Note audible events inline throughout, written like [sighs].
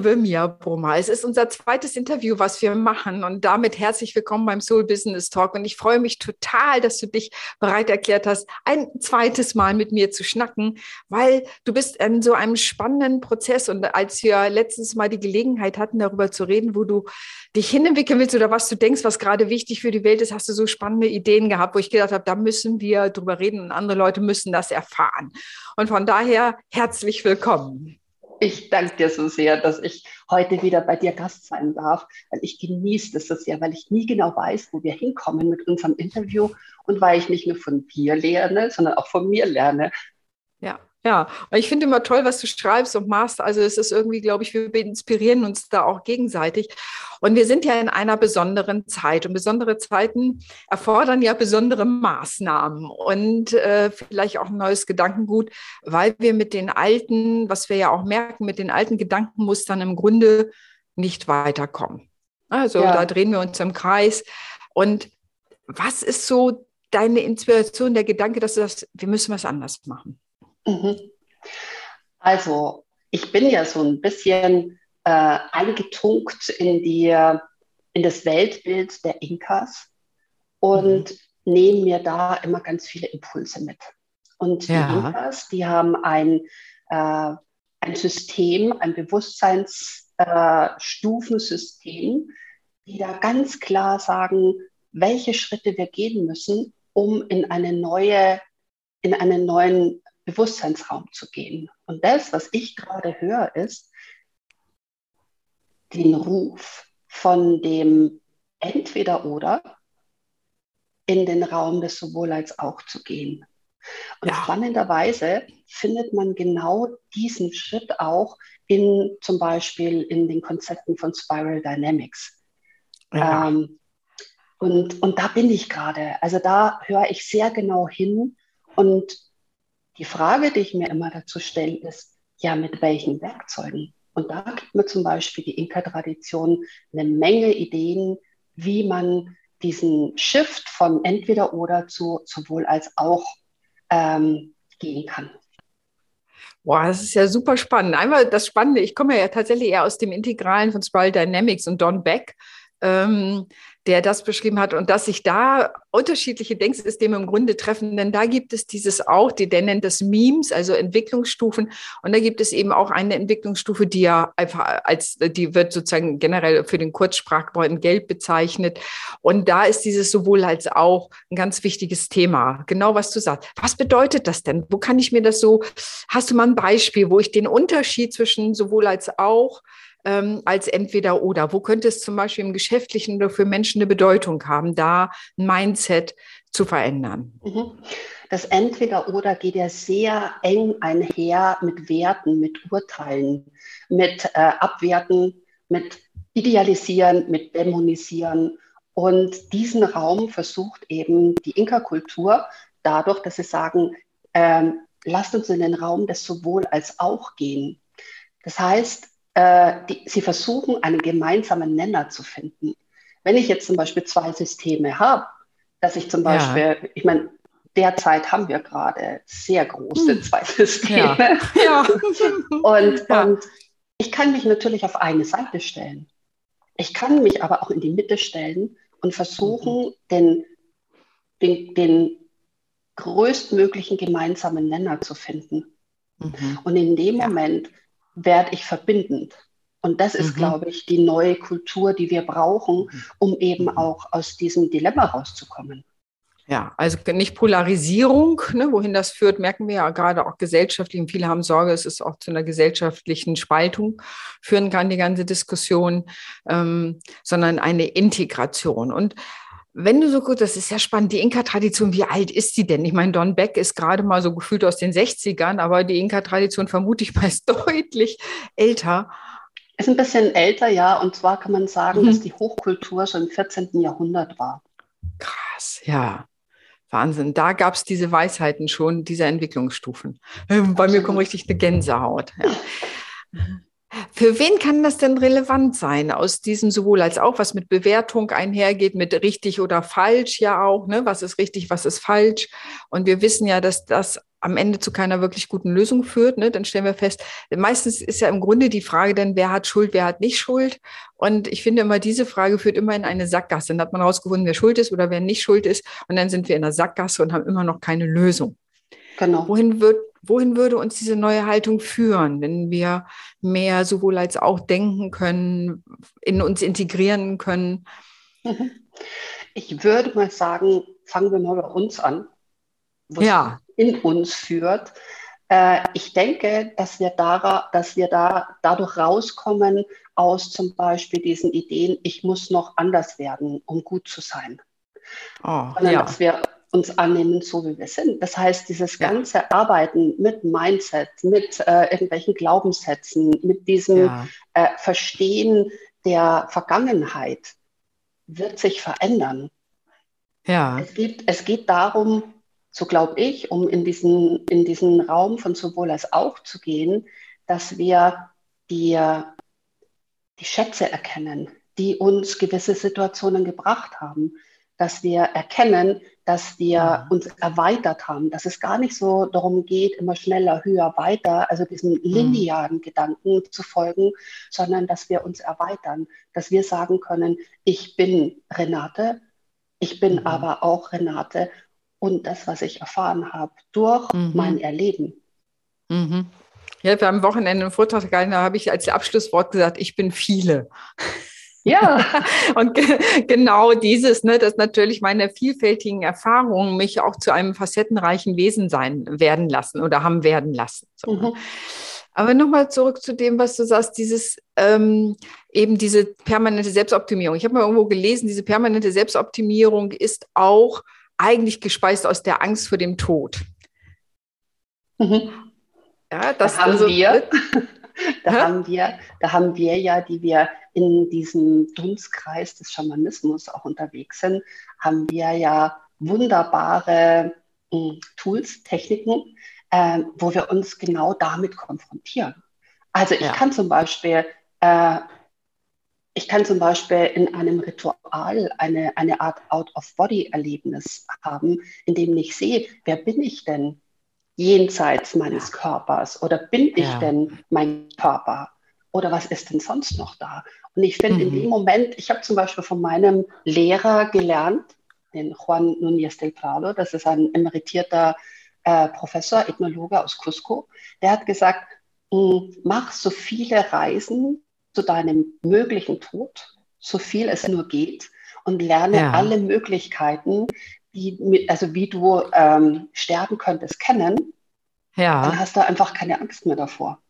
liebe Mia Brummer, es ist unser zweites Interview, was wir machen und damit herzlich willkommen beim Soul Business Talk und ich freue mich total, dass du dich bereit erklärt hast, ein zweites Mal mit mir zu schnacken, weil du bist in so einem spannenden Prozess und als wir letztes Mal die Gelegenheit hatten, darüber zu reden, wo du dich hinentwickeln willst oder was du denkst, was gerade wichtig für die Welt ist, hast du so spannende Ideen gehabt, wo ich gedacht habe, da müssen wir drüber reden und andere Leute müssen das erfahren. Und von daher herzlich willkommen. Ich danke dir so sehr, dass ich heute wieder bei dir Gast sein darf, weil ich genieße das so sehr, weil ich nie genau weiß, wo wir hinkommen mit unserem Interview und weil ich nicht nur von dir lerne, sondern auch von mir lerne. Ja, ja, ich finde immer toll, was du schreibst und machst. Also es ist irgendwie, glaube ich, wir inspirieren uns da auch gegenseitig. Und wir sind ja in einer besonderen Zeit und besondere Zeiten erfordern ja besondere Maßnahmen und äh, vielleicht auch ein neues Gedankengut, weil wir mit den alten, was wir ja auch merken, mit den alten Gedankenmustern im Grunde nicht weiterkommen. Also ja. da drehen wir uns im Kreis. Und was ist so deine Inspiration, der Gedanke, dass du das, wir müssen was anders machen? Mhm. Also, ich bin ja so ein bisschen äh, eingetunkt in, die, in das Weltbild der Inkas und mhm. nehme mir da immer ganz viele Impulse mit. Und die ja. Inkas, die haben ein, äh, ein System, ein Bewusstseinsstufensystem, äh, die da ganz klar sagen, welche Schritte wir gehen müssen, um in eine neue, in einen neuen Bewusstseinsraum zu gehen. Und das, was ich gerade höre, ist den Ruf von dem Entweder-Oder in den Raum des sowohl als auch zu gehen. Und ja. spannenderweise findet man genau diesen Schritt auch in zum Beispiel in den Konzepten von Spiral Dynamics. Ja. Ähm, und, und da bin ich gerade. Also da höre ich sehr genau hin und die Frage, die ich mir immer dazu stelle, ist, ja, mit welchen Werkzeugen? Und da gibt mir zum Beispiel die Inka-Tradition eine Menge Ideen, wie man diesen Shift von entweder oder zu sowohl als auch ähm, gehen kann. Boah, das ist ja super spannend. Einmal das Spannende, ich komme ja tatsächlich eher aus dem Integralen von Spiral Dynamics und Don Beck. Ähm, der das beschrieben hat und dass sich da unterschiedliche Denksysteme im Grunde treffen, denn da gibt es dieses auch, die, der nennt das Memes, also Entwicklungsstufen und da gibt es eben auch eine Entwicklungsstufe, die ja einfach als, die wird sozusagen generell für den Kurzsprachgebrauch in Gelb bezeichnet und da ist dieses sowohl als auch ein ganz wichtiges Thema, genau was du sagst. Was bedeutet das denn? Wo kann ich mir das so, hast du mal ein Beispiel, wo ich den Unterschied zwischen sowohl als auch ähm, als entweder oder? Wo könnte es zum Beispiel im Geschäftlichen oder für Menschen eine Bedeutung haben, da ein Mindset zu verändern? Mhm. Das entweder oder geht ja sehr eng einher mit Werten, mit Urteilen, mit äh, Abwerten, mit Idealisieren, mit Dämonisieren. Und diesen Raum versucht eben die Inka-Kultur dadurch, dass sie sagen, ähm, lasst uns in den Raum des sowohl als auch gehen. Das heißt, äh, die, sie versuchen, einen gemeinsamen Nenner zu finden. Wenn ich jetzt zum Beispiel zwei Systeme habe, dass ich zum Beispiel, ja. ich meine, derzeit haben wir gerade sehr große hm. zwei Systeme. Ja. ja. [laughs] und, ja. und ich kann mich natürlich auf eine Seite stellen. Ich kann mich aber auch in die Mitte stellen und versuchen, mhm. den, den, den größtmöglichen gemeinsamen Nenner zu finden. Mhm. Und in dem Moment werde ich verbindend. Und das ist, mhm. glaube ich, die neue Kultur, die wir brauchen, mhm. um eben mhm. auch aus diesem Dilemma rauszukommen. Ja, also nicht Polarisierung, ne, wohin das führt, merken wir ja gerade auch gesellschaftlich. Und viele haben Sorge, es auch zu einer gesellschaftlichen Spaltung führen kann, die ganze Diskussion, ähm, sondern eine Integration. Und wenn du so gut, das ist ja spannend, die Inka-Tradition, wie alt ist die denn? Ich meine, Don Beck ist gerade mal so gefühlt aus den 60ern, aber die Inka-Tradition vermute ich mal ist [laughs] deutlich älter. Ist ein bisschen älter, ja. Und zwar kann man sagen, mhm. dass die Hochkultur schon im 14. Jahrhundert war. Krass, ja. Wahnsinn. Da gab es diese Weisheiten schon, diese Entwicklungsstufen. Bei Absolut. mir kommt richtig eine Gänsehaut. Ja. [laughs] Für wen kann das denn relevant sein? Aus diesem sowohl als auch, was mit Bewertung einhergeht, mit richtig oder falsch ja auch, ne? Was ist richtig, was ist falsch? Und wir wissen ja, dass das am Ende zu keiner wirklich guten Lösung führt. Ne? Dann stellen wir fest, meistens ist ja im Grunde die Frage dann, wer hat Schuld, wer hat nicht Schuld. Und ich finde immer, diese Frage führt immer in eine Sackgasse. Dann hat man rausgefunden, wer schuld ist oder wer nicht schuld ist. Und dann sind wir in der Sackgasse und haben immer noch keine Lösung. Genau. Wohin wird wohin würde uns diese neue Haltung führen, wenn wir mehr sowohl als auch denken können, in uns integrieren können? Ich würde mal sagen, fangen wir mal bei uns an, was ja. in uns führt. Äh, ich denke, dass wir, da, dass wir da dadurch rauskommen aus zum Beispiel diesen Ideen, ich muss noch anders werden, um gut zu sein. Oh, Sondern ja. dass wir uns annehmen, so wie wir sind. Das heißt, dieses ganze Arbeiten mit Mindset, mit äh, irgendwelchen Glaubenssätzen, mit diesem ja. äh, Verstehen der Vergangenheit wird sich verändern. Ja. Es geht, es geht darum, so glaube ich, um in diesen, in diesen Raum von sowohl als auch zu gehen, dass wir die, die Schätze erkennen, die uns gewisse Situationen gebracht haben, dass wir erkennen, dass wir uns erweitert haben, dass es gar nicht so darum geht, immer schneller, höher, weiter, also diesem mhm. linearen mhm. Gedanken zu folgen, sondern dass wir uns erweitern, dass wir sagen können, ich bin Renate, ich bin mhm. aber auch Renate und das, was ich erfahren habe durch mhm. mein Erleben. Mhm. Ja, wir haben am Wochenende einen Vortrag gehalten, da habe ich als Abschlusswort gesagt, ich bin viele. Ja. [laughs] und ge genau dieses, ne, dass natürlich meine vielfältigen Erfahrungen mich auch zu einem facettenreichen Wesen sein werden lassen oder haben werden lassen. So. Mhm. Aber nochmal zurück zu dem, was du sagst, dieses ähm, eben diese permanente Selbstoptimierung. Ich habe mal irgendwo gelesen, diese permanente Selbstoptimierung ist auch eigentlich gespeist aus der Angst vor dem Tod. Mhm. Ja, das, da haben also, wir. [laughs] [laughs] Da haben wir, da haben wir ja, die wir in diesem Dunstkreis des Schamanismus auch unterwegs sind, haben wir ja wunderbare äh, Tools, Techniken, äh, wo wir uns genau damit konfrontieren. Also ich ja. kann zum Beispiel, äh, ich kann zum Beispiel in einem Ritual eine, eine Art Out-of-Body-Erlebnis haben, in dem ich sehe, wer bin ich denn? jenseits meines Körpers oder bin ich ja. denn mein Körper oder was ist denn sonst noch da? Und ich finde mhm. in dem Moment, ich habe zum Beispiel von meinem Lehrer gelernt, den Juan Núñez del Prado, das ist ein emeritierter äh, Professor, Ethnologe aus Cusco, der hat gesagt, hm, mach so viele Reisen zu deinem möglichen Tod, so viel es nur geht, und lerne ja. alle Möglichkeiten, die, also wie du ähm, sterben könntest, kennen, ja. dann hast du einfach keine Angst mehr davor.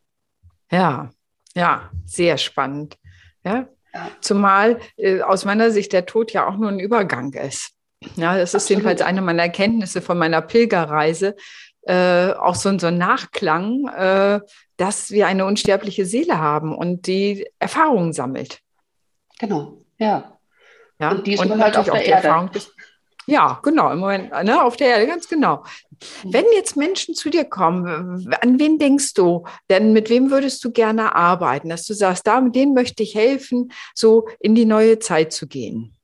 Ja, ja, sehr spannend. Ja. ja. Zumal äh, aus meiner Sicht der Tod ja auch nur ein Übergang ist. Ja, das ist Absolut. jedenfalls eine meiner Erkenntnisse von meiner Pilgerreise. Äh, auch so, so ein Nachklang, äh, dass wir eine unsterbliche Seele haben und die Erfahrungen sammelt. Genau, ja. ja? Und diesmal und halt auf der Erde. Erfahrung des, ja, genau, im Moment, ne, auf der Erde, ganz genau. Mhm. Wenn jetzt Menschen zu dir kommen, an wen denkst du? Denn mit wem würdest du gerne arbeiten? Dass du sagst, da mit denen möchte ich helfen, so in die neue Zeit zu gehen.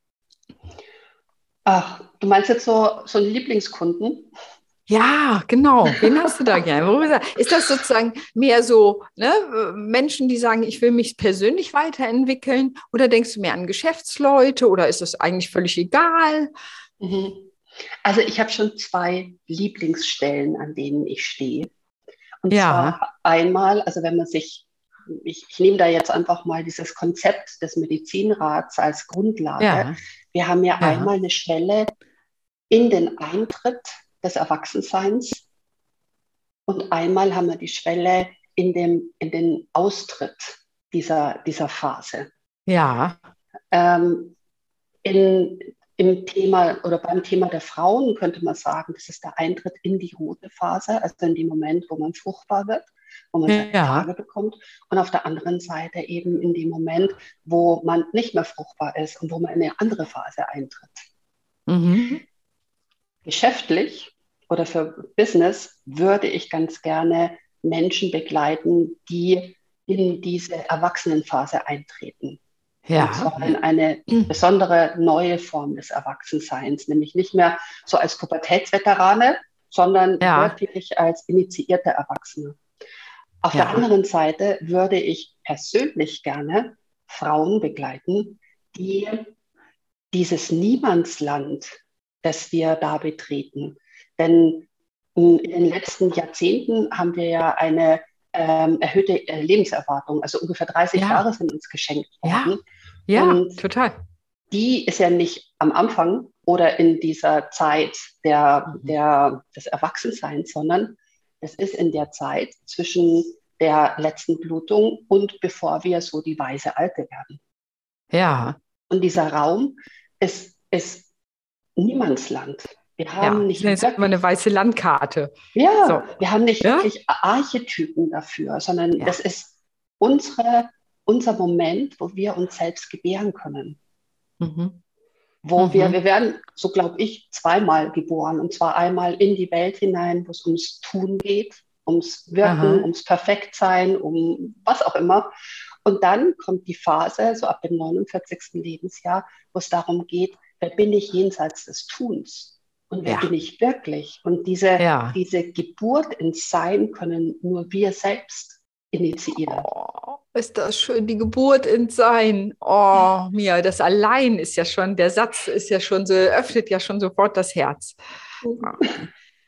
Ach, du meinst jetzt so, so einen Lieblingskunden? Ja, genau. Wen hast du da gerne? Ist das sozusagen mehr so ne, Menschen, die sagen, ich will mich persönlich weiterentwickeln? Oder denkst du mehr an Geschäftsleute? Oder ist das eigentlich völlig egal? Mhm. Also ich habe schon zwei Lieblingsstellen, an denen ich stehe. Und ja. zwar einmal, also wenn man sich, ich, ich, nehme da jetzt einfach mal dieses Konzept des Medizinrats als Grundlage. Ja. Wir haben ja, ja einmal eine Schwelle in den Eintritt des Erwachsenseins und einmal haben wir die Schwelle in, dem, in den Austritt dieser, dieser Phase. Ja. Ähm, in im Thema oder beim Thema der Frauen könnte man sagen, das ist der Eintritt in die rote Phase, also in dem Moment, wo man fruchtbar wird, wo man seine ja. Tage bekommt. Und auf der anderen Seite eben in dem Moment, wo man nicht mehr fruchtbar ist und wo man in eine andere Phase eintritt. Mhm. Geschäftlich oder für Business würde ich ganz gerne Menschen begleiten, die in diese Erwachsenenphase eintreten. Ja. Und zwar in eine besondere neue Form des Erwachsenseins, nämlich nicht mehr so als Pubertätsveterane, sondern ja. wirklich als initiierte Erwachsene. Auf ja. der anderen Seite würde ich persönlich gerne Frauen begleiten, die dieses Niemandsland, das wir da betreten. Denn in den letzten Jahrzehnten haben wir ja eine ähm, erhöhte äh, Lebenserwartung, also ungefähr 30 ja. Jahre sind uns geschenkt worden. Ja, ja total. Die ist ja nicht am Anfang oder in dieser Zeit der, mhm. der, des Erwachsenseins, sondern es ist in der Zeit zwischen der letzten Blutung und bevor wir so die weise Alte werden. Ja. Und dieser Raum ist, ist Niemandsland. Wir haben ja, nicht das ist immer eine weiße Landkarte. Ja, so. wir haben nicht ja? wirklich Archetypen dafür, sondern ja. das ist unsere, unser Moment, wo wir uns selbst gebären können. Mhm. Wo mhm. wir, wir werden, so glaube ich, zweimal geboren. Und zwar einmal in die Welt hinein, wo es ums Tun geht, ums Wirken, Aha. ums Perfektsein, um was auch immer. Und dann kommt die Phase, so ab dem 49. Lebensjahr, wo es darum geht, wer bin ich jenseits des Tuns? Und wer ja. bin ich wirklich? Und diese, ja. diese Geburt ins Sein können nur wir selbst initiieren. Oh, ist das schön, die Geburt ins Sein. Oh, mir, das allein ist ja schon, der Satz ist ja schon so, öffnet ja schon sofort das Herz.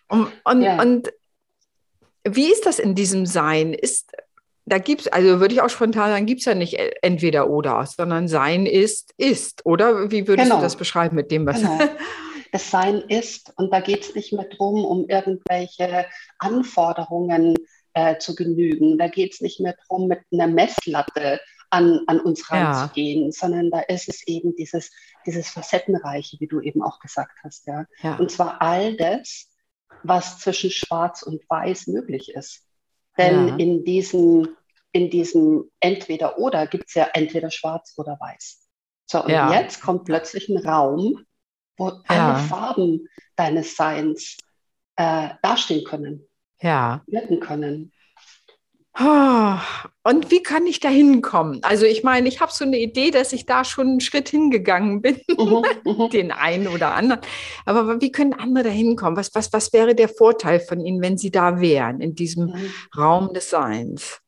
Und, und, ja. und wie ist das in diesem Sein? Ist, da gibt es, also würde ich auch spontan sagen, gibt es ja nicht entweder oder, sondern Sein ist, ist, oder? Wie würdest genau. du das beschreiben mit dem, was. Genau. [laughs] das Sein ist. Und da geht es nicht mehr darum, um irgendwelche Anforderungen äh, zu genügen. Da geht es nicht mehr darum, mit einer Messlatte an, an uns ranzugehen, ja. sondern da ist es eben dieses, dieses Facettenreiche, wie du eben auch gesagt hast. Ja? ja. Und zwar all das, was zwischen Schwarz und Weiß möglich ist. Denn ja. in diesem in diesem Entweder-Oder gibt es ja entweder schwarz oder weiß. So, und ja. jetzt kommt plötzlich ein Raum, wo ja. alle Farben deines Seins äh, dastehen können, ja. wirken können. Ah, und wie kann ich da hinkommen? Also ich meine, ich habe so eine Idee, dass ich da schon einen Schritt hingegangen bin, mhm, mhm. [laughs] den einen oder anderen. Aber wie können andere da hinkommen? Was, was, was wäre der Vorteil von ihnen, wenn sie da wären, in diesem mhm. Raum des Seins?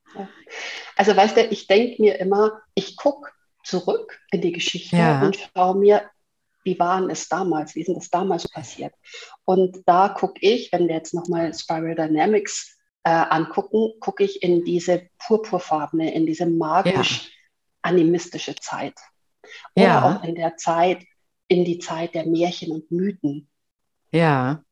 Also weißt du, ich denke mir immer, ich gucke zurück in die Geschichte ja. und schaue mir wie waren es damals, wie ist das damals passiert? Und da gucke ich, wenn wir jetzt nochmal Spiral Dynamics äh, angucken, gucke ich in diese purpurfarbene, in diese magisch-animistische Zeit. Oder ja. auch in der Zeit, in die Zeit der Märchen und Mythen. Ja.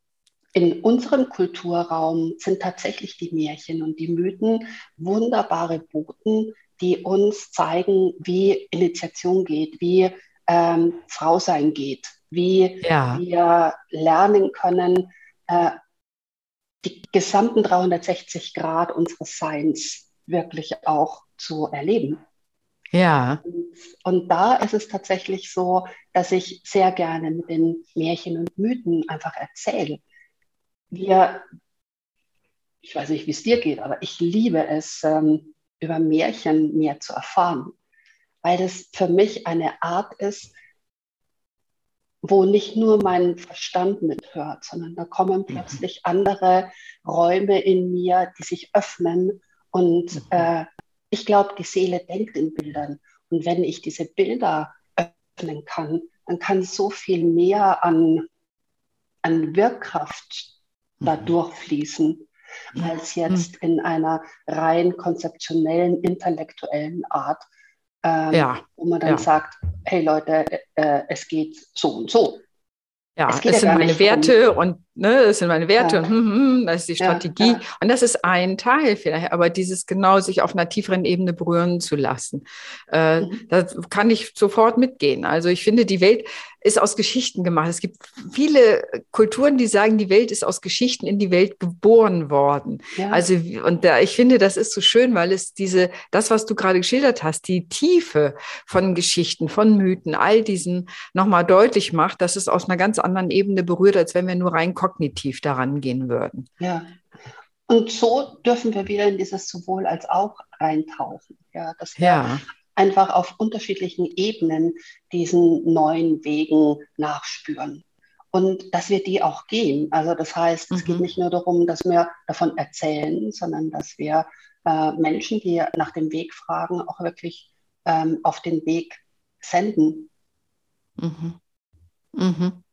In unserem Kulturraum sind tatsächlich die Märchen und die Mythen wunderbare Boten, die uns zeigen, wie Initiation geht, wie ähm, Frau sein geht, wie ja. wir lernen können, äh, die gesamten 360 Grad unseres Seins wirklich auch zu erleben. Ja. Und, und, da ist es tatsächlich so, dass ich sehr gerne mit den Märchen und Mythen einfach erzähle. Wir, ich weiß nicht, wie es dir geht, aber ich liebe es, ähm, über Märchen mehr zu erfahren weil das für mich eine Art ist, wo nicht nur mein Verstand mithört, sondern da kommen mhm. plötzlich andere Räume in mir, die sich öffnen. Und mhm. äh, ich glaube, die Seele denkt in Bildern. Und wenn ich diese Bilder öffnen kann, dann kann so viel mehr an, an Wirkkraft mhm. da durchfließen, als jetzt in einer rein konzeptionellen, intellektuellen Art, ähm, ja. wo man dann ja. sagt, hey Leute, äh, es geht so und so. Ja, es, es sind meine Werte um, und ne, das sind meine Werte ja. und hm, hm, das ist die Strategie. Ja, und das ist ein Teil vielleicht, aber dieses genau sich auf einer tieferen Ebene berühren zu lassen, äh, mhm. da kann ich sofort mitgehen. Also ich finde, die Welt ist aus Geschichten gemacht. Es gibt viele Kulturen, die sagen, die Welt ist aus Geschichten in die Welt geboren worden. Ja. Also, und da, ich finde, das ist so schön, weil es diese, das, was du gerade geschildert hast, die Tiefe von Geschichten, von Mythen, all diesen nochmal deutlich macht, dass es aus einer ganz anderen Ebene berührt, als wenn wir nur rein kognitiv daran gehen würden. Ja. und so dürfen wir wieder in dieses sowohl als auch reintauchen. Ja, dass wir Ja, einfach auf unterschiedlichen Ebenen diesen neuen Wegen nachspüren. Und dass wir die auch gehen. Also das heißt, es geht mhm. nicht nur darum, dass wir davon erzählen, sondern dass wir äh, Menschen, die nach dem Weg fragen, auch wirklich ähm, auf den Weg senden. Mhm. Mhm.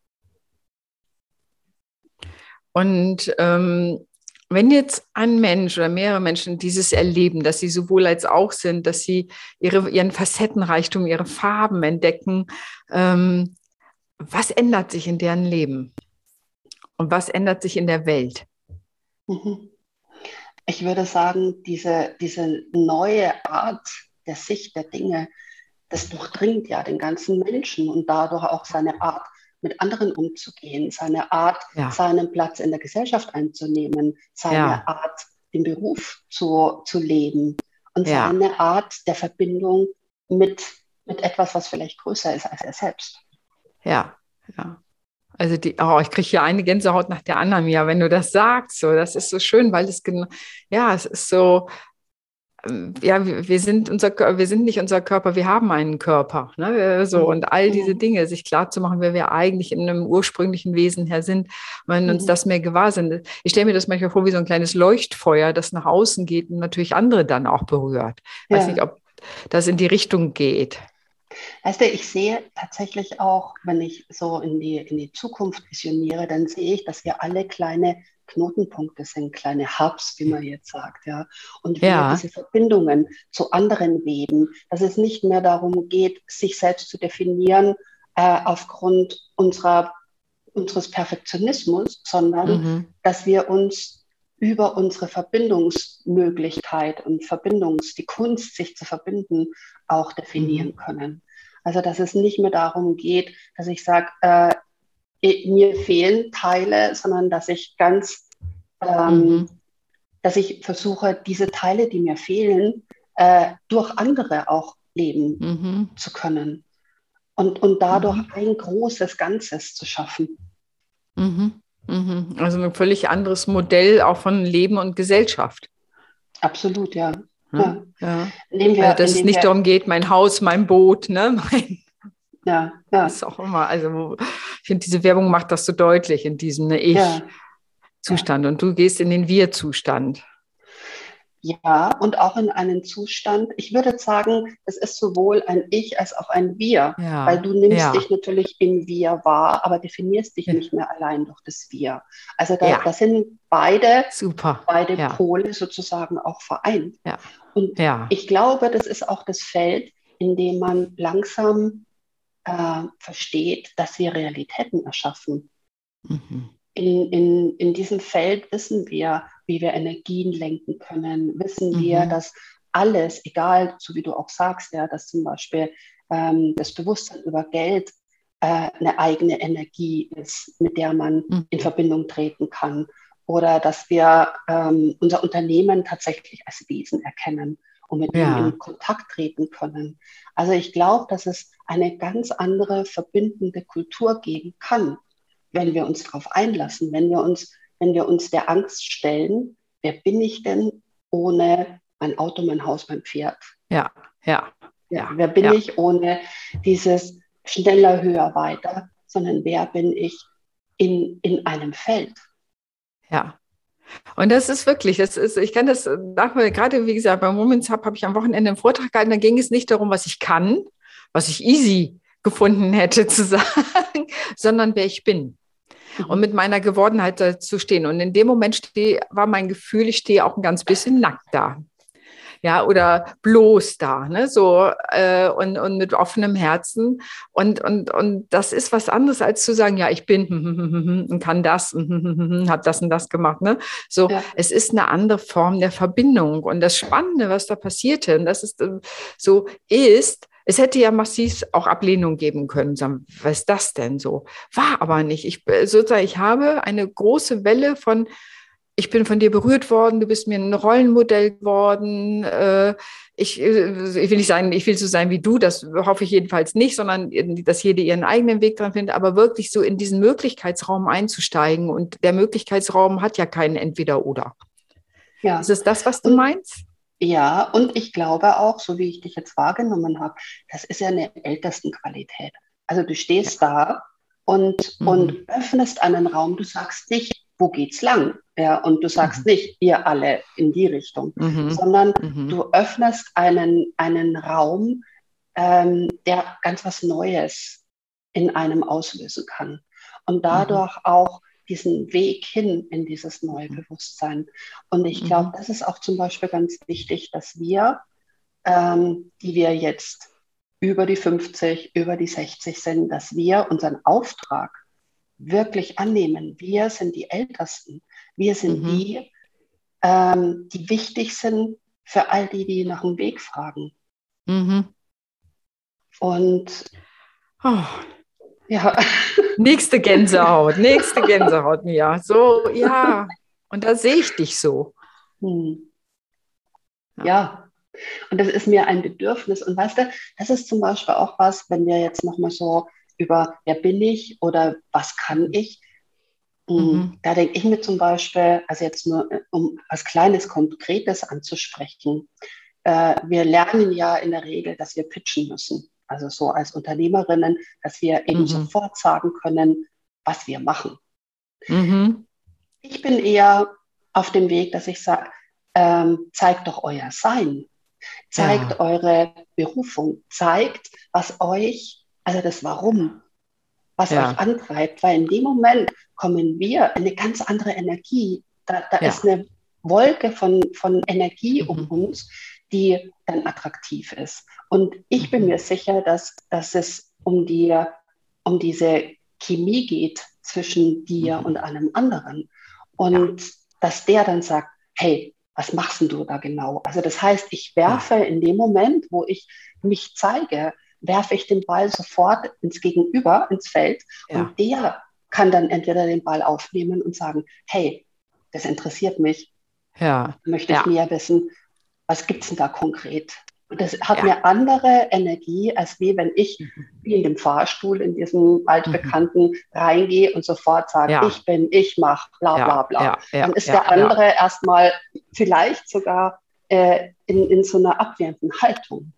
Und ähm, wenn jetzt ein Mensch oder mehrere Menschen dieses erleben, dass sie sowohl als auch sind, dass sie ihre, ihren Facettenreichtum, ihre Farben entdecken, ähm, was ändert sich in deren Leben? Und was ändert sich in der Welt? Mhm. Ich würde sagen, diese, diese neue Art der Sicht der Dinge, das durchdringt ja den ganzen Menschen und dadurch auch seine Art, mit anderen umzugehen, seine Art, Ja, seinen Platz in der Gesellschaft einzunehmen, seine ja, Art, den Beruf zu, zu leben und ja, seine Art der Verbindung mit, mit etwas, was vielleicht größer ist als er selbst. ja, ja. Also die, oh, ich kriege hier eine Gänsehaut nach der anderen, ja, wenn du das sagst, so, das ist so schön, weil es genau, ja, es ist so, ja, wir sind unser, wir sind nicht unser Körper, wir haben einen Körper, ne? So, Mhm. und all diese Mhm. Dinge, sich klar zu machen, wer wir eigentlich in einem ursprünglichen Wesen her sind, wenn uns Mhm. das mehr gewahr sind. Ich stelle mir das manchmal vor wie so ein kleines Leuchtfeuer, das nach außen geht und natürlich andere dann auch berührt. Weiß nicht, Ja. ob das in die Richtung geht. Weißt du, ich sehe tatsächlich auch, wenn ich so in die, in die Zukunft visioniere, dann sehe ich, dass wir alle kleine Knotenpunkte sind, kleine Hubs, wie man jetzt sagt, ja. Und wir Ja, diese Verbindungen zu anderen weben, dass es nicht mehr darum geht, sich selbst zu definieren äh, aufgrund unserer, unseres Perfektionismus, sondern mhm. dass wir uns über unsere Verbindungsmöglichkeit und Verbindungs, die Kunst, sich zu verbinden, auch definieren Mhm. können. Also dass es nicht mehr darum geht, dass ich sage, äh, mir fehlen Teile, sondern dass ich ganz, ähm, Mhm. dass ich versuche, diese Teile, die mir fehlen, äh, durch andere auch leben Mhm. zu können und, und dadurch Mhm. ein großes Ganzes zu schaffen. Mhm. Mhm. Also ein völlig anderes Modell auch von Leben und Gesellschaft. Absolut, ja. Ja. Ja. Wir, Also, dass es nicht darum geht, mein Haus, mein Boot, ne? [laughs] Mein, ja, ja, das ist auch immer, also ich finde, diese Werbung macht das so deutlich in diesem ne, ja. Ich-Zustand und du gehst in den Wir-Zustand. Ja, und auch in einen Zustand, ich würde sagen, es ist sowohl ein Ich als auch ein Wir, weil Ja, du nimmst ja, dich natürlich im Wir wahr, aber definierst dich ja, nicht mehr allein durch das Wir. Also da, ja, da sind beide, super. beide Ja, Pole sozusagen auch vereint. ja, Und ja. ich glaube, das ist auch das Feld, in dem man langsam äh, versteht, dass wir Realitäten erschaffen. Mhm. In, in, in diesem Feld wissen wir, wie wir Energien lenken können, wissen wir, Mhm. dass alles, egal, so wie du auch sagst, ja, dass zum Beispiel ähm, das Bewusstsein über Geld äh, eine eigene Energie ist, mit der man in Mhm. Verbindung treten kann. Oder dass wir ähm, unser Unternehmen tatsächlich als Wesen erkennen und mit ihm Ja, in Kontakt treten können. Also ich glaube, dass es eine ganz andere verbindende Kultur geben kann wenn wir uns darauf einlassen, wenn wir uns, wenn wir uns der Angst stellen, wer bin ich denn ohne mein Auto, mein Haus, mein Pferd? ja, ja, Ja, ja, wer bin ja, ich ohne dieses schneller, höher, weiter, sondern wer bin ich in, in einem Feld? ja. Und das ist wirklich, das ist, ich kann das nachher, gerade wie gesagt, beim Women's Hub habe ich am Wochenende einen Vortrag gehalten, da ging es nicht darum, was ich kann, was ich easy gefunden hätte [laughs] zu sagen, sondern wer ich bin. und Mhm. mit meiner Gewordenheit da zu stehen. Und in dem Moment steh, war mein Gefühl, ich stehe auch ein ganz bisschen nackt da. Ja, oder bloß da, ne? So äh, und, und mit offenem Herzen. Und, und, und das ist was anderes, als zu sagen, ja, ich bin [laughs] und kann das, [laughs] habe das und das gemacht. Ne? So, Ja, es ist eine andere Form der Verbindung. Und das Spannende, was da passierte, und das ist äh, so, ist, es hätte ja massiv auch Ablehnung geben können. Sagen, was ist das denn so? War aber nicht. Ich äh, sozusagen, ich habe eine große Welle von, ich bin von dir berührt worden, du bist mir ein Rollenmodell geworden. Äh, ich, äh, ich will nicht sagen, ich will so sein wie du, das hoffe ich jedenfalls nicht, sondern dass jede ihren eigenen Weg dran findet, aber wirklich so in diesen Möglichkeitsraum einzusteigen. Und der Möglichkeitsraum hat ja keinen Entweder-Oder. Ja. Ist es das, was du meinst? Ja, und ich glaube auch, so wie ich dich jetzt wahrgenommen habe, das ist ja eine ältesten Qualität. Also du stehst ja. da und, mhm. und öffnest einen Raum, du sagst nicht, wo geht's lang? Ja, und du sagst mhm. nicht, ihr alle in die Richtung, mhm. sondern mhm. du öffnest einen, einen Raum, ähm, der ganz was Neues in einem auslösen kann. Und dadurch mhm. auch diesen Weg hin in dieses neue mhm. Bewusstsein. Und ich glaube, das ist auch zum Beispiel ganz wichtig, dass wir, ähm, die wir jetzt über die 50, über die 60 sind, dass wir unseren Auftrag wirklich annehmen. Wir sind die Ältesten. Wir sind mhm. die, ähm, die wichtig sind für all die, die nach dem Weg fragen. Mhm. Und oh. ja. [laughs] Nächste Gänsehaut, nächste Gänsehaut, ja. So, ja. Und da sehe ich dich so. Hm. Ja. ja. Und das ist mir ein Bedürfnis. Und weißt du, das ist zum Beispiel auch was, wenn wir jetzt nochmal so über wer bin ich oder was kann ich, hm, mhm. da denke ich mir zum Beispiel, also jetzt nur äh, um was Kleines, Konkretes anzusprechen, äh, wir lernen ja in der Regel, dass wir pitchen müssen. Also so als Unternehmerinnen, dass wir eben mhm. sofort sagen können, was wir machen. Mhm. Ich bin eher auf dem Weg, dass ich sage, ähm, zeigt doch euer Sein, zeigt ja. eure Berufung, zeigt, was euch, also das Warum, was ja. euch antreibt, weil in dem Moment kommen wir in eine ganz andere Energie. Da, da ja. ist eine Wolke von, von Energie mhm. um uns, die dann attraktiv ist. Und ich bin mhm. mir sicher, dass, dass es um, die, um diese Chemie geht zwischen dir mhm. und einem anderen. Und ja. dass der dann sagt, hey, was machst denn du da genau? Also das heißt, ich werfe ja. in dem Moment, wo ich mich zeige, werfe ich den Ball sofort ins Gegenüber, ins Feld. Ja. Und der kann dann entweder den Ball aufnehmen und sagen, hey, das interessiert mich. Ja. Möchte ich mehr wissen was gibt es denn da konkret? Und das hat ja. eine andere Energie, als wie wenn ich mhm. in dem Fahrstuhl in diesem altbekannten mhm. reingehe und sofort sage, ja. ich bin, ich mache, bla bla bla. Dann ist der andere erstmal vielleicht sogar äh, in, in so einer abwehrenden Haltung.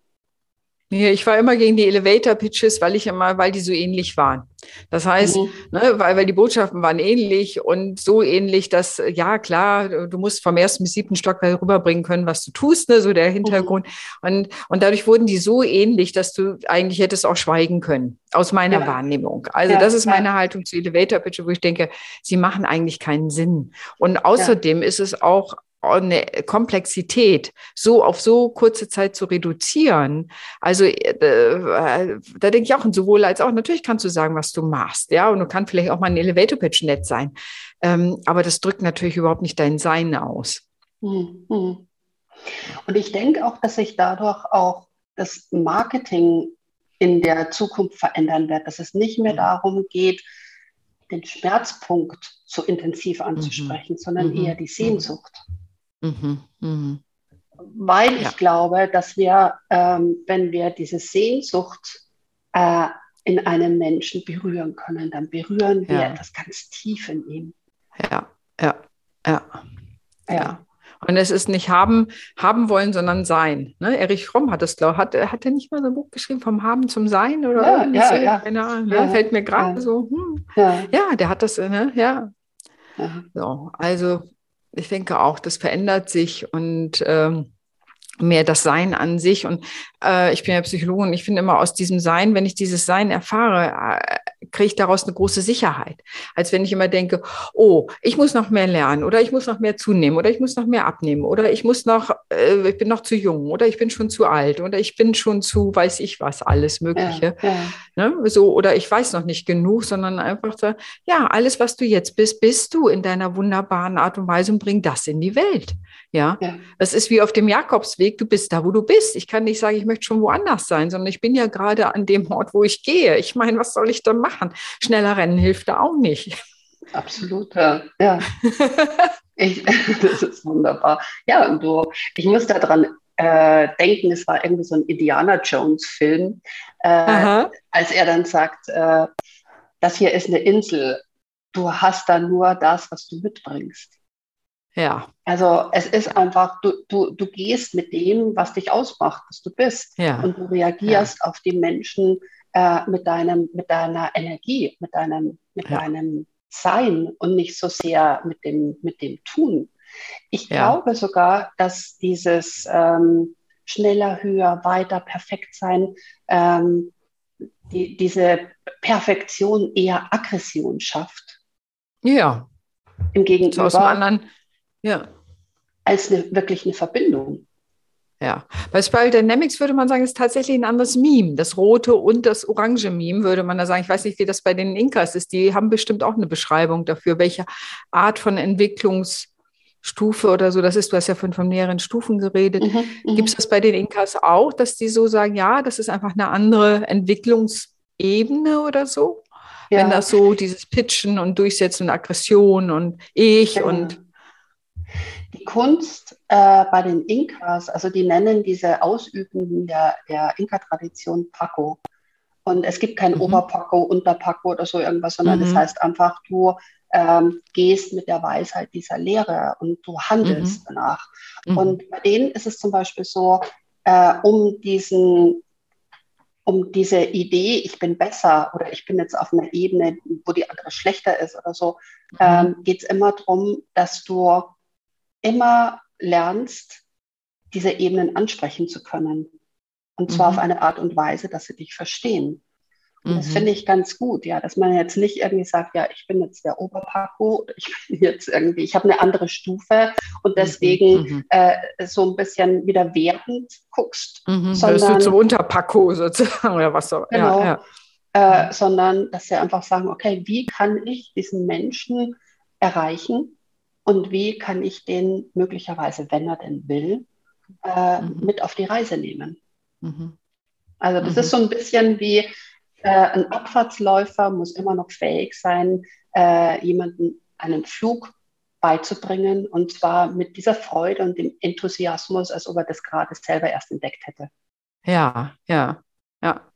Nee, ich war immer gegen die Elevator Pitches, weil ich immer, weil die so ähnlich waren. Das heißt, mhm. ne, weil, weil die Botschaften waren ähnlich und so ähnlich, dass, ja klar, du musst vom ersten bis siebten Stock rüberbringen können, was du tust, ne, so der Hintergrund. Mhm. Und, und dadurch wurden die so ähnlich, dass du eigentlich hättest auch schweigen können, aus meiner ja. Wahrnehmung. Also ja, das ist meine ja. Haltung zu Elevator Pitches, wo ich denke, sie machen eigentlich keinen Sinn. Und außerdem ist es auch eine Komplexität so auf so kurze Zeit zu reduzieren. Also äh, da denke ich auch sowohl als auch, natürlich kannst du sagen, was du machst, ja, und du kannst vielleicht auch mal ein Elevator Pitch nett sein. Ähm, aber das drückt natürlich überhaupt nicht dein Sein aus. Mhm. Und ich denke auch, dass sich dadurch auch das Marketing in der Zukunft verändern wird, dass es nicht mehr mhm. darum geht, den Schmerzpunkt so intensiv anzusprechen, mhm. sondern mhm. eher die Sehnsucht. Mhm, mh. Weil ja. ich glaube, dass wir, ähm, wenn wir diese Sehnsucht äh, in einem Menschen berühren können, dann berühren wir ja. etwas ganz tief in ihm. Ja, ja, ja, ja. Und es ist nicht haben, haben wollen, sondern sein. Ne? Erich Fromm hat es, glaube ich, hat, hat er nicht mal so ein Buch geschrieben, vom Haben zum Sein oder ja, ja, so? ja. Keine Ahnung, ne? fällt mir gerade so. Hm. Ja. ja, der hat das, ne? ja. So, also ich denke auch, das verändert sich und ähm, mehr das Sein an sich. Und äh, ich bin ja Psychologin, ich finde immer aus diesem Sein, wenn ich dieses Sein erfahre, äh, kriege ich daraus eine große Sicherheit. Als wenn ich immer denke, oh, ich muss noch mehr lernen oder ich muss noch mehr zunehmen oder ich muss noch mehr abnehmen oder ich muss noch, äh, ich bin noch zu jung oder ich bin schon zu alt oder ich bin schon zu, weiß ich was, alles Mögliche. Ja, ja. Ne? So, oder ich weiß noch nicht genug, sondern einfach so, ja, alles, was du jetzt bist, bist du in deiner wunderbaren Art und Weise und bring das in die Welt. Ja, ja. es ist wie auf dem Jakobsweg, du bist da, wo du bist. Ich kann nicht sagen, ich möchte schon woanders sein, sondern ich bin ja gerade an dem Ort, wo ich gehe. Ich meine, was soll ich da machen? Schneller rennen hilft da auch nicht. Absolut, ja. ja. [laughs] ich, [laughs] das ist wunderbar. Ja, und du, ich muss daran äh, denken, es war irgendwie so ein Indiana Jones-Film, äh, als er dann sagt, äh, das hier ist eine Insel, du hast da nur das, was du mitbringst. Ja. Also es ist einfach, du, du, du gehst mit dem, was dich ausmacht, was du bist. Ja. Und du reagierst ja. auf die Menschen äh, mit, deinem, mit deiner Energie, mit deinem, mit ja. deinem Sein und nicht so sehr mit dem, mit dem Tun. Ich glaube sogar, dass dieses ähm, schneller, höher, weiter, perfekt sein, ähm, die, diese Perfektion eher Aggression schafft. Ja. Im Gegenüber. So aus dem anderen, ja. Als eine, wirklich eine Verbindung. Ja, bei Spiral Dynamics würde man sagen, ist tatsächlich ein anderes Meme. Das rote und das orange Meme würde man da sagen. Ich weiß nicht, wie das bei den Inkas ist. Die haben bestimmt auch eine Beschreibung dafür, welche Art von Entwicklungsstufe oder so das ist. Du hast ja von, von mehreren Stufen geredet. Mhm, mhm. Gibt es das bei den Inkas auch, dass die so sagen, ja, das ist einfach eine andere Entwicklungsebene oder so? Ja. Wenn das so dieses Pitchen und Durchsetzen und Aggression und Ich ja. und die Kunst äh, bei den Inkas, also die nennen diese Ausübenden der, der Inka-Tradition Paco. Und es gibt kein mhm. Oberpaco, Unterpaco oder so irgendwas, sondern es mhm. das heißt einfach, du ähm, gehst mit der Weisheit dieser Lehre und du handelst mhm. danach. Mhm. Und bei denen ist es zum Beispiel so, äh, um diesen um diese Idee, ich bin besser oder ich bin jetzt auf einer Ebene, wo die andere schlechter ist oder so, mhm. ähm, geht es immer darum, dass du immer lernst, diese Ebenen ansprechen zu können. Und zwar mhm. auf eine Art und Weise, dass sie dich verstehen. Und mhm. das finde ich ganz gut, ja, dass man jetzt nicht irgendwie sagt, ja, ich bin jetzt der Oberpaco, [laughs] ich bin jetzt irgendwie, ich habe eine andere Stufe und mhm. deswegen mhm. äh, so ein bisschen wieder wertend guckst. Mhm. Sondern, du zum Unterpaco sozusagen oder was so. Genau, ja, ja. Äh, sondern dass sie einfach sagen, okay, wie kann ich diesen Menschen erreichen, und wie kann ich den möglicherweise, wenn er denn will, äh, mhm. mit auf die Reise nehmen. Mhm. Also das mhm. ist so ein bisschen wie äh, ein Abfahrtsläufer muss immer noch fähig sein, äh, jemanden einen Flug beizubringen und zwar mit dieser Freude und dem Enthusiasmus, als ob er das gerade selber erst entdeckt hätte. Ja, ja, ja.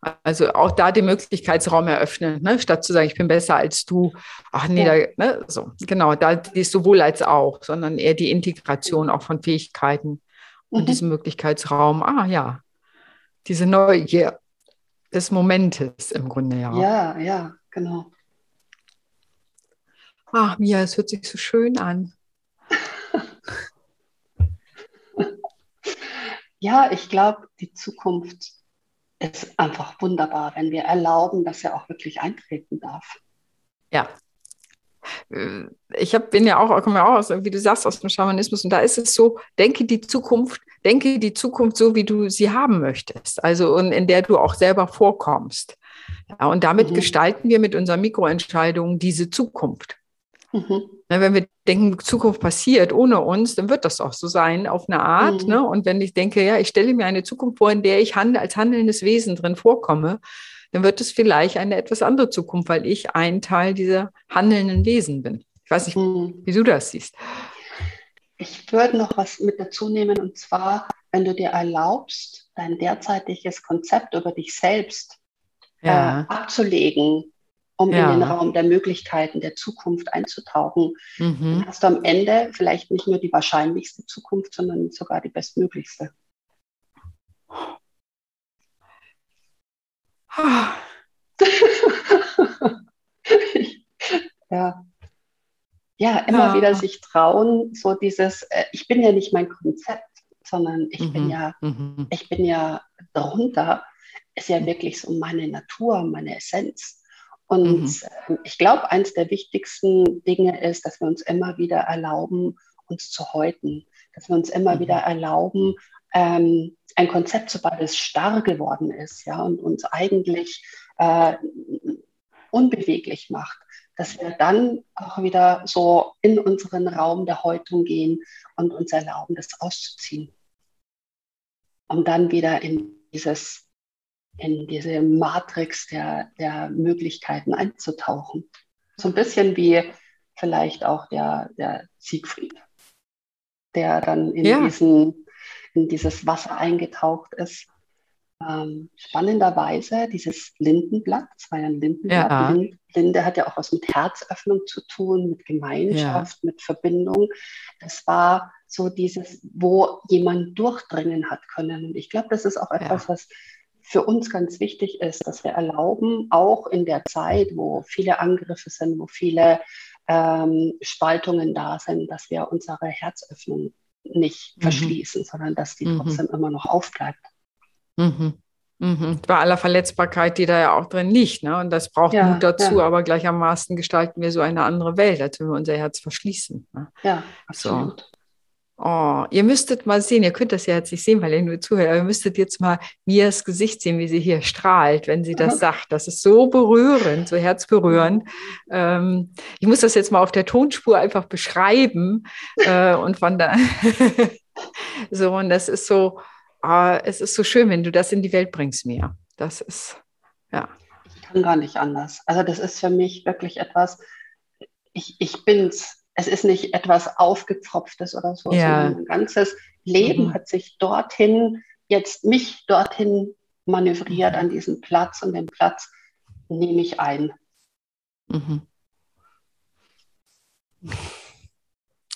Also auch da den Möglichkeitsraum eröffnen, ne? statt zu sagen, ich bin besser als du. Ach nee, ja. da, ne? so, genau, da ist sowohl als auch, sondern eher die Integration auch von Fähigkeiten und mhm. diesem Möglichkeitsraum. Ah ja, diese Neugier des Momentes im Grunde ja. Ja, ja, genau. Ach, Mia, es hört sich so schön an. [laughs] ja, ich glaube, die Zukunft ist einfach wunderbar, wenn wir erlauben, dass er auch wirklich eintreten darf. Ja. Ich hab, bin ja auch, komme ja auch aus, wie du sagst, aus dem Schamanismus und da ist es so, denke die Zukunft, denke die Zukunft so, wie du sie haben möchtest, also in, in der du auch selber vorkommst. Ja, und damit mhm. gestalten wir mit unseren Mikroentscheidungen diese Zukunft. Mhm. Wenn wir denken, Zukunft passiert ohne uns, dann wird das auch so sein, auf eine Art. Mhm. Ne? Und wenn ich denke, ja, ich stelle mir eine Zukunft vor, in der ich handel, als handelndes Wesen drin vorkomme, dann wird es vielleicht eine etwas andere Zukunft, weil ich ein Teil dieser handelnden Wesen bin. Ich weiß nicht, mhm. wie du das siehst. Ich würde noch was mit dazu nehmen, und zwar, wenn du dir erlaubst, dein derzeitiges Konzept über dich selbst ja. äh, abzulegen, um ja. in den Raum der Möglichkeiten der Zukunft einzutauchen. Mhm. Dann hast du am Ende vielleicht nicht nur die wahrscheinlichste Zukunft, sondern sogar die bestmöglichste. [sighs] ja. Ja, immer ja. wieder sich trauen, so dieses, äh, ich bin ja nicht mein Konzept, sondern ich mhm. bin ja, mhm. ich bin ja darunter, ist ja wirklich so meine Natur, meine Essenz. Und mhm. Ähm, ich glaube, eines der wichtigsten Dinge ist, dass wir uns immer wieder erlauben, uns zu häuten, dass wir uns immer mhm. wieder erlauben, ähm, ein Konzept zu bauen, das starr geworden ist, ja, und uns eigentlich äh, unbeweglich macht, dass wir dann auch wieder so in unseren Raum der Häutung gehen und uns erlauben, das auszuziehen, um dann wieder in dieses in diese Matrix der, der Möglichkeiten einzutauchen. So ein bisschen wie vielleicht auch der, der Siegfried, der dann in, ja. diesen, in dieses Wasser eingetaucht ist ähm, spannenderweise dieses Lindenblatt, es war ja ein Lindenblatt. Ja. Linde hat ja auch was mit Herzöffnung zu tun, mit Gemeinschaft, ja. mit Verbindung. Das war so dieses, wo jemand durchdringen hat können. Und ich glaube, das ist auch etwas, ja. was für uns ganz wichtig ist, dass wir erlauben, auch in der Zeit, wo viele Angriffe sind, wo viele ähm, Spaltungen da sind, dass wir unsere Herzöffnung nicht mhm. verschließen, sondern dass die mhm. trotzdem immer noch aufbleibt. Mhm. Mhm. Bei aller Verletzbarkeit, die da ja auch drin liegt. Ne? Und das braucht ja, Mut dazu, ja. aber gleichermaßen gestalten wir so eine andere Welt, als wenn wir unser Herz verschließen. Ne? Ja, absolut. So. Oh, ihr müsstet mal sehen, ihr könnt das ja jetzt nicht sehen, weil ihr nur zuhört, aber ihr müsstet jetzt mal Mias Gesicht sehen, wie sie hier strahlt, wenn sie das sagt. Das ist so berührend, so herzberührend. Ähm, ich muss das jetzt mal auf der Tonspur einfach beschreiben äh, und von da [laughs] so, und das ist so, äh, es ist so schön, wenn du das in die Welt bringst, Mia. Das ist, ja. Ich kann gar nicht anders. Also das ist für mich wirklich etwas, ich, ich bin's es ist nicht etwas Aufgepfropftes oder so, ja. sondern mein ganzes Leben mhm. hat sich dorthin, jetzt mich dorthin manövriert an diesen Platz und den Platz nehme ich ein. Mhm.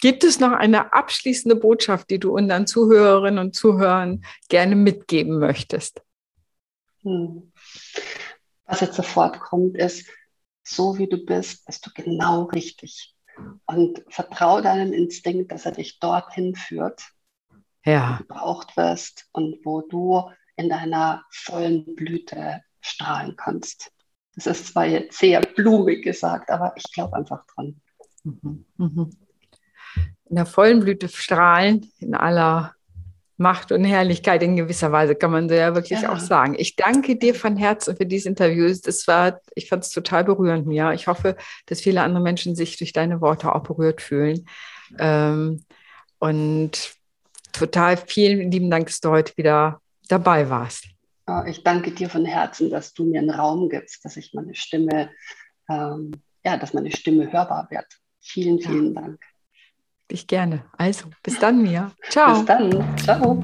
Gibt es noch eine abschließende Botschaft, die du unseren Zuhörerinnen und Zuhörern gerne mitgeben möchtest? Hm. Was jetzt sofort kommt, ist, so wie du bist, bist du genau richtig und vertraue deinem Instinkt, dass er dich dorthin führt, ja. wo du gebraucht wirst und wo du in deiner vollen Blüte strahlen kannst. Das ist zwar jetzt sehr blumig gesagt, aber ich glaube einfach dran. Mhm. Mhm. In der vollen Blüte strahlen, in aller Macht und Herrlichkeit in gewisser Weise, kann man so ja wirklich ja. auch sagen. Ich danke dir von Herzen für dieses Interview. Das war, ich fand es total berührend, Mia. Ich hoffe, dass viele andere Menschen sich durch deine Worte auch berührt fühlen. Ähm, und total vielen lieben Dank, dass du heute wieder dabei warst. Ich danke dir von Herzen, dass du mir einen Raum gibst, dass ich meine Stimme, ähm, ja, dass meine Stimme hörbar wird. Vielen, vielen ja. Dank dich gerne. Also, bis dann, Mia. Ciao. Bis dann. Ciao.